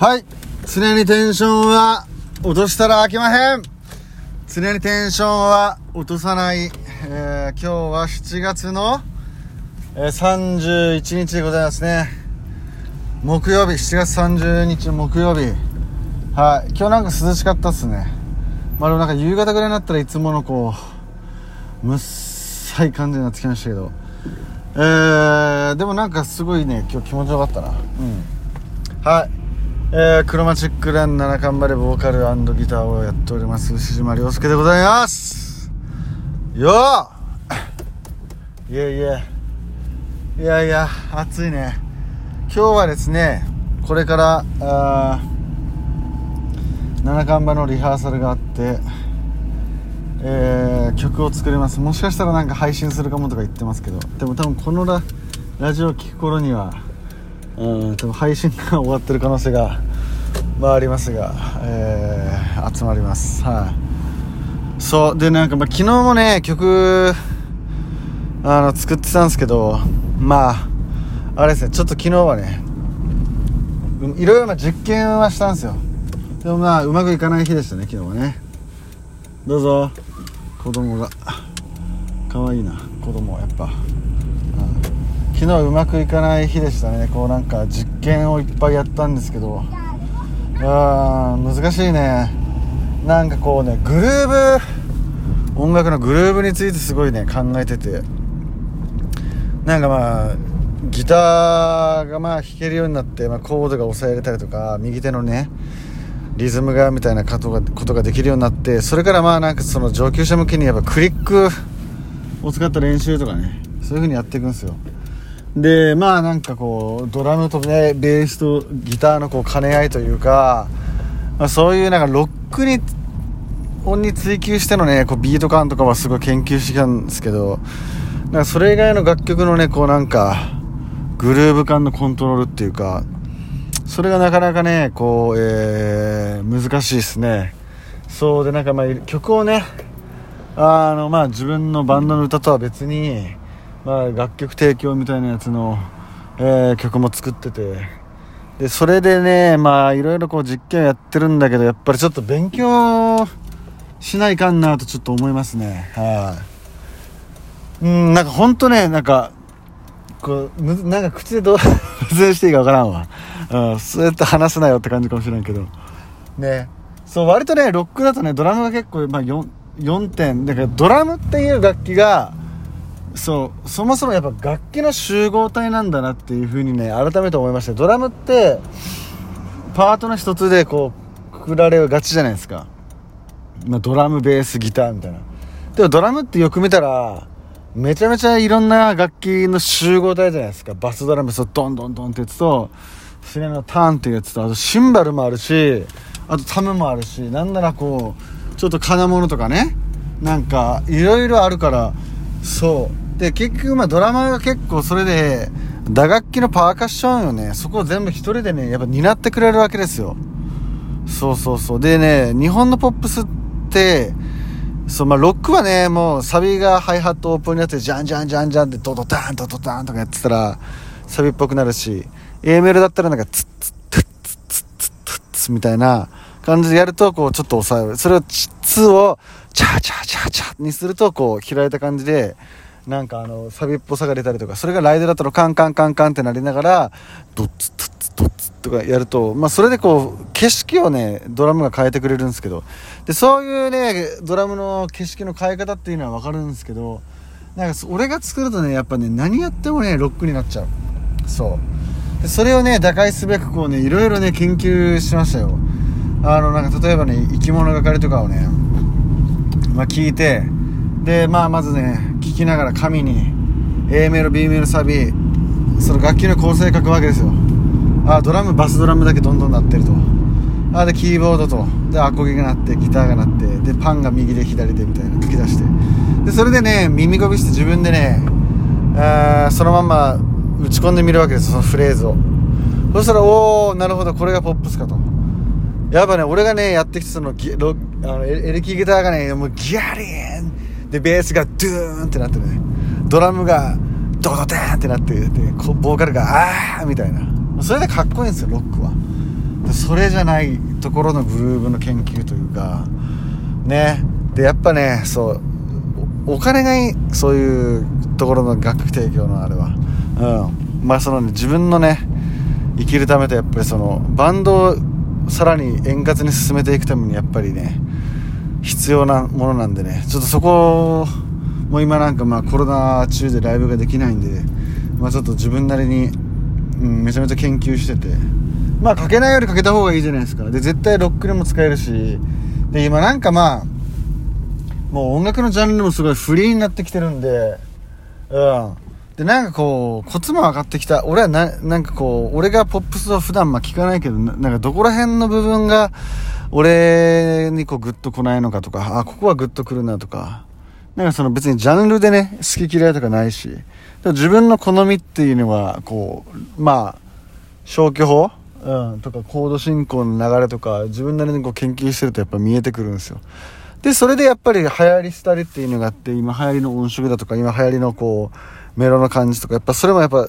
はい。常にテンションは落としたら飽きまへん。常にテンションは落とさない。えー、今日は7月の、えー、31日でございますね。木曜日、7月30日木曜日。はい。今日なんか涼しかったっすね。まあでもなんか夕方ぐらいになったらいつものこう、むっさい感じになってきましたけど。えー、でもなんかすごいね、今日気持ちよかったな。うん。はい。えー、クロマチックラン七冠までボーカルギターをやっております牛島亮介でございます。よいやいやいやいや暑いね。今日はですねこれからあ七冠場のリハーサルがあってえー、曲を作ります。もしかしたらなんか配信するかもとか言ってますけどでも多分このララジオを聴く頃にはうん多分配信が終わってる可能性がまあありますが、えー、集まります。はい。そうでなんか、まあ、昨日もね曲あの作ってたんですけどまああれですねちょっと昨日はねいろいろな実験はしたんですよ。でもまあうまくいかない日でしたね昨日はね。どうぞ。子供が。可愛いな子供やっぱ。昨日うまくいかない日でしたね。こうなんか実験をいっぱいやったんですけど。あ難しいね。なんかこうねグルーブ音楽のグルーブについてすごいね考えてて。なんかまあギターがまあ弾けるようになって、まあ、コードが押さえれたりとか右手のねリズムがみたいなことがことができるようになってそれからまあなんかその上級者向けにやっぱクリックを使った練習とかねそういう風にやっていくんですよ。でまあなんかこうドラムとねベースとギターのこう兼ね合いというか、まあ、そういうなんかロックに音に追求してのねこうビート感とかはすごい研究してきたんですけどなんかそれ以外の楽曲のねこうなんかグルーヴ感のコントロールっていうかそれがなかなかねこう、えー、難しいですね。そうでなんかまあ曲をねあのまあ自分のバンドの歌とは別にまあ、楽曲提供みたいなやつの、えー、曲も作ってて。でそれでねまあいろいろこう実験やってるんだけどやっぱりちょっと勉強しないかんなとちょっと思いますね。はい。うんなんかほんとねなんかこうむなんか口でどう 説明していいかわからんわ、うん、そうやって話すなよって感じかもしれんけど。ね。そう割とねロックだとねドラムが結構、まあ4、4点。だからドラムっていう楽器がそうそもそもやっぱ楽器の集合体なんだなっていう風にね改めて思いましたドラムってパートの一つでこうくくられがちじゃないですか、まあ、ドラムベースギターみたいな。でもドラムってよく見たらめちゃめちゃいろんな楽器の集合体じゃないですか。バスドラムそうドンドンドンってやつとスネのターンってやつとあとシンバルもあるしあとタムもあるしなんならこうちょっと金物とかね。なんかいろいろあるからそう。で結局まあドラマが結構それで打楽器のパーカッションよね。そこを全部一人でねやっぱ担ってくれるわけですよ。そうそうそう。でね日本のポップスってそうまあロックはねもうサビがハイハットオープンになってジャンジャンジャンジャンってドドタンドドタンとかやってたらサビっぽくなるし A メロだったらなんかツッツッツッツッツッツッツッみたいな感じでやるとこうちょっと抑えるそれをツをチャーチャーチャーチャーにするとこう開いた感じでなんかあのサビっぽさが出たりとかそれがライドだったらカンカンカンカンってなりながらドッツドッツドッツとかやるとまあそれでこう景色をねドラムが変えてくれるんですけど。でそういうねドラムの景色の変え方っていうのは分かるんですけどなんか俺が作るとねやっぱね何やってもねロックになっちゃう。そう。でそれをね打開すべくこうねいろいろね研究しましたよ。あのなんか例えばね生き物係とかをねまあ、聞いてで、まあ、まずね聞きながら紙に A メロ B メロサビその楽器の構成書くわけですよ。あドラムバスドラムだけどんどん鳴ってると。あでキーボードと。でアコギが鳴ってギターが鳴ってでパンが右で左でみたいな書き出して。でそれでね耳コピして自分でねあそのまんま打ち込んでみるわけですそのフレーズを。そしたらおおなるほどこれがポップスかと。やっぱね、俺がね、やってきたそのギロあのエレキギターがね、もうギャリーンで、ベースがドゥーンってなってね、ドラムがドドデーンってなって、で、ボーカルがあーみたいな。それでかっこいいんですよ、ロックは。それじゃないところのグルーヴの研究というかねでやっぱねそうお金がいいそういうところの楽曲提供のあれはうんまあその、ね、自分のね生きるためとやっぱりそのバンドをさらに円滑に進めていくためにやっぱりね必要なものなんでね。ちょっとそこも今なんかまあコロナ中でライブができないんでまあちょっと自分なりに、うん、めちゃめちゃ研究してて。まあかけないよりかけた方がいいじゃないですか。で絶対ロックにも使えるし。で今なんかまあもう音楽のジャンルもすごいフリーになってきてるんで。うん。で、なんかこう、コツも上がってきた。俺はな、なんかこう、俺がポップスは普段まあ聞かないけど、なんかどこら辺の部分が、俺にこうグッと来ないのかとか、あ、ここはグッと来るなとか、なんかその別にジャンルでね、好き嫌いとかないし、自分の好みっていうのは、こう、まあ、消去法？うん、とかコード進行の流れとか、自分なりにこう研究してるとやっぱ見えてくるんですよ。で、それでやっぱり流行り廃りっていうのがあって、今流行りの音色だとか、今流行りのこう、メロの感じとか、やっぱそれもやっぱ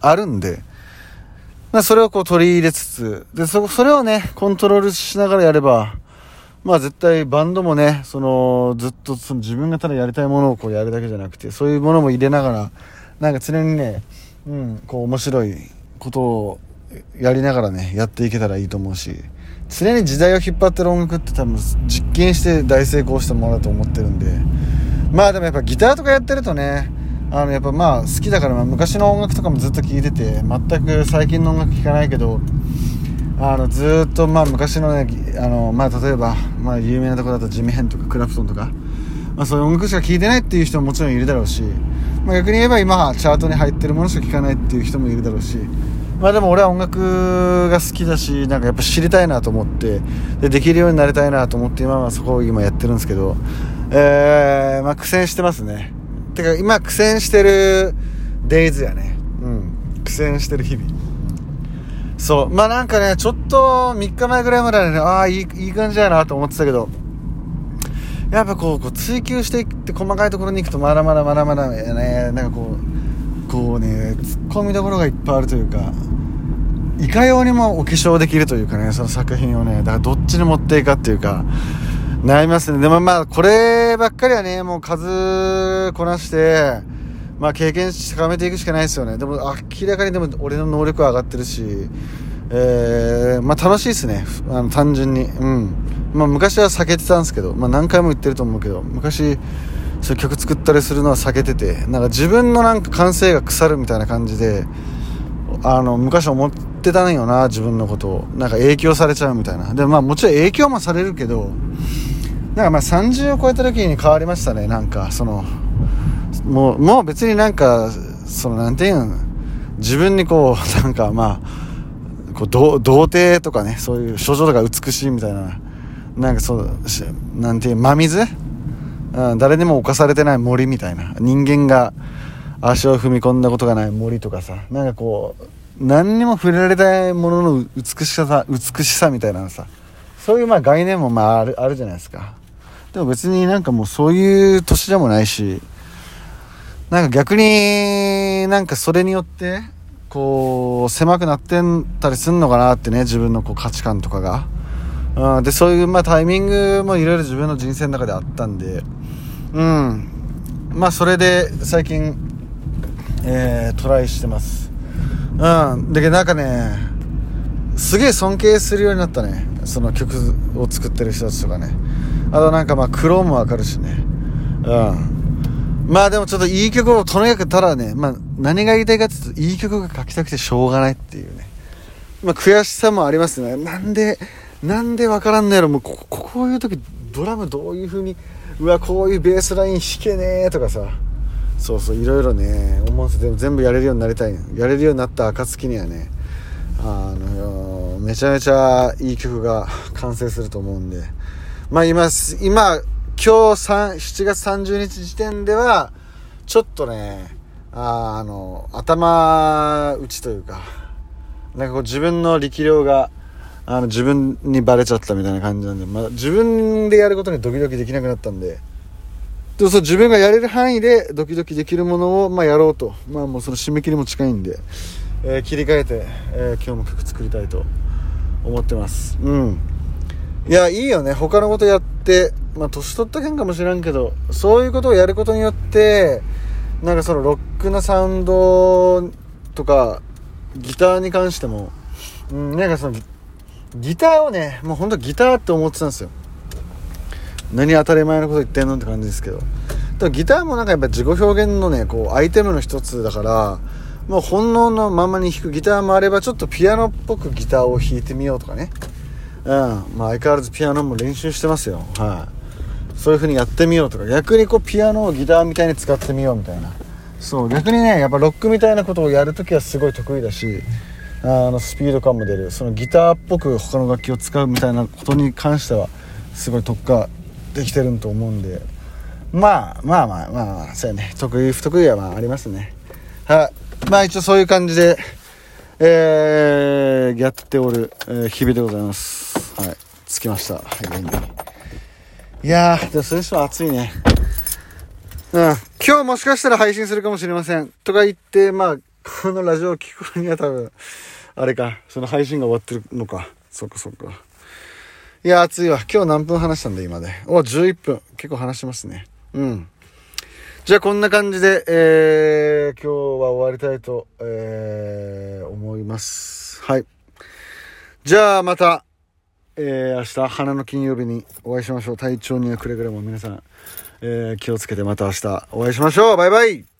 あるんで、まあ、それをこう取り入れつつ、で、そ、それをね、コントロールしながらやれば、まあ絶対バンドもね、その、ずっとその自分がただやりたいものをこうやるだけじゃなくて、そういうものも入れながら、なんか常にね、うん、こう面白いことをやりながらね、やっていけたらいいと思うし、常に時代を引っ張ってる音楽って多分実験して大成功したものだと思ってるんで、まあでもやっぱギターとかやってるとね、あのやっぱまあ好きだから、昔の音楽とかもずっと聴いてて全く最近の音楽聴かないけどあのずっとまあ昔のねあの、まあ、例えば、まあ、有名なところだとジミヘンとかクラプトンとか、まあ、そういう音楽しか聴いてないっていう人ももちろんいるだろうし、まあ、逆に言えば今チャートに入ってるものしか聴かないっていう人もいるだろうしまあでも俺は音楽が好きだしなんかやっぱ知りたいなと思ってでできるようになりたいなと思って今はそこを今やってるんですけどえー、まあ苦戦してますね。てか今苦戦してるデイズやね。うん。苦戦してる日々。そう。まあなんかねちょっと3日前ぐらいまでねああいいいい感じやなと思ってたけど。やっぱこうこう追求していって細かいところに行くとまだまだまだまだね。なんかこうこうね突っ込みどころがいっぱいあるというかいかようにもお化粧できるというかねその作品をね。だからどっちに持っていくかっていうか悩みますね。でもまあ、こればっかりはね、もう数こなして、まあ経験値高めていくしかないですよね。でも明らかにでも俺の能力は上がってるし、えー、まあ楽しいですね。あの単純に。うん。まあ昔は避けてたんですけど、まあ何回も言ってると思うけど、昔、そういう曲作ったりするのは避けてて、なんか自分のなんか感性が腐るみたいな感じで、あの、昔思ってたんよな、自分のことを。なんか影響されちゃうみたいな。で、まあもちろん影響もされるけど、なんかまあ30を超えた時に変わりましたね、なんか、その、もう、もう別になんか、その、なんていうん自分にこう、なんかまあ、こう、童貞とかね、そういう症状とか美しいみたいな、なんかそう、なんていう、真水？うん、誰にも侵されてない森みたいな。人間が足を踏み込んだことがない森とかさ、なんかこう、何にも触れられないものの美しさ、美しさみたいなのさ、そういうまあ概念もまああるあるじゃないですか。でも別になんかもうそういう年でもないし、なんか逆になんかそれによって、こう、狭くなってたりすんのかなってね、自分のこう価値観とかが。うん、で、そういうまあタイミングもいろいろ自分の人生の中であったんで、うん。まあそれで最近、えー、トライしてます。うん。で、なんかね、すげえ尊敬するようになったね。その曲を作ってる人たちとかね。あとなんかまあ苦労もわかるしね。うん。まあでもちょっといい曲をとにかくただね、まあ何が言いたいかって言うといい曲が書きたくてしょうがないっていうね。まあ悔しさもありますね。なんで、なんでわからんのやろ。もうここういう時ドラムどういう風に、うわ、こういうベースライン弾けねえとかさ。そうそう、いろいろね、思わせて全部やれるようになりたい。やれるようになった暁にはね、あの、めちゃめちゃいい曲が完成すると思うんで。まあ今、今、今日3 7月30日時点では、ちょっとね、ああの、頭打ちというか、なんかこう自分の力量が、あの、自分にバレちゃったみたいな感じなんで、まあ自分でやることにドキドキできなくなったんで、でそう自分がやれる範囲でドキドキできるものを、まあ、やろうと。まあもうその締め切りも近いんで、えー、切り替えて、えー、今日も曲作りたいと思ってます。うん。いやいいよね。他のことやってまあ年取ったけんかもしらんけどそういうことをやることによってなんかそのロックなサウンドとかギターに関しても、うん、なんかそのギターをねもうほんとギターって思ってたんですよ。何当たり前のこと言ってんのって感じですけど。でもギターもなんかやっぱ自己表現のねこうアイテムの一つだからもう本能のままに弾くギターもあればちょっとピアノっぽくギターを弾いてみようとかね。うん。まあ相変わらずピアノも練習してますよ。はい。そういう風にやってみようとか。逆にこうピアノをギターみたいに使ってみようみたいな。そう。逆にねやっぱロックみたいなことをやるときはすごい得意だしあのスピード感も出る。そのギターっぽく他の楽器を使うみたいなことに関してはすごい特化できてると思うんで。まあまあまあまあ、まあ、そうやね。得意不得意はまあありますね。はい。まあ一応そういう感じでえー、やっておる、え、日々でございます。はい着きましたはいいやーでもそれにしても暑いねうん今日もしかしたら配信するかもしれませんとか言ってまあこのラジオを聞く頃には多分あれかその配信が終わってるのかそっかそっかいや、暑いわ。今日何分話したんだ、今で。お、11分。結構話してますね。うん。じゃあ、こんな感じで、えー、今日は終わりたいと、えー、思います。はい。じゃあ、また、えー、明日、花の金曜日にお会いしましょう。体調にはくれぐれも皆さん、えー、気をつけてまた明日お会いしましょう。バイバイ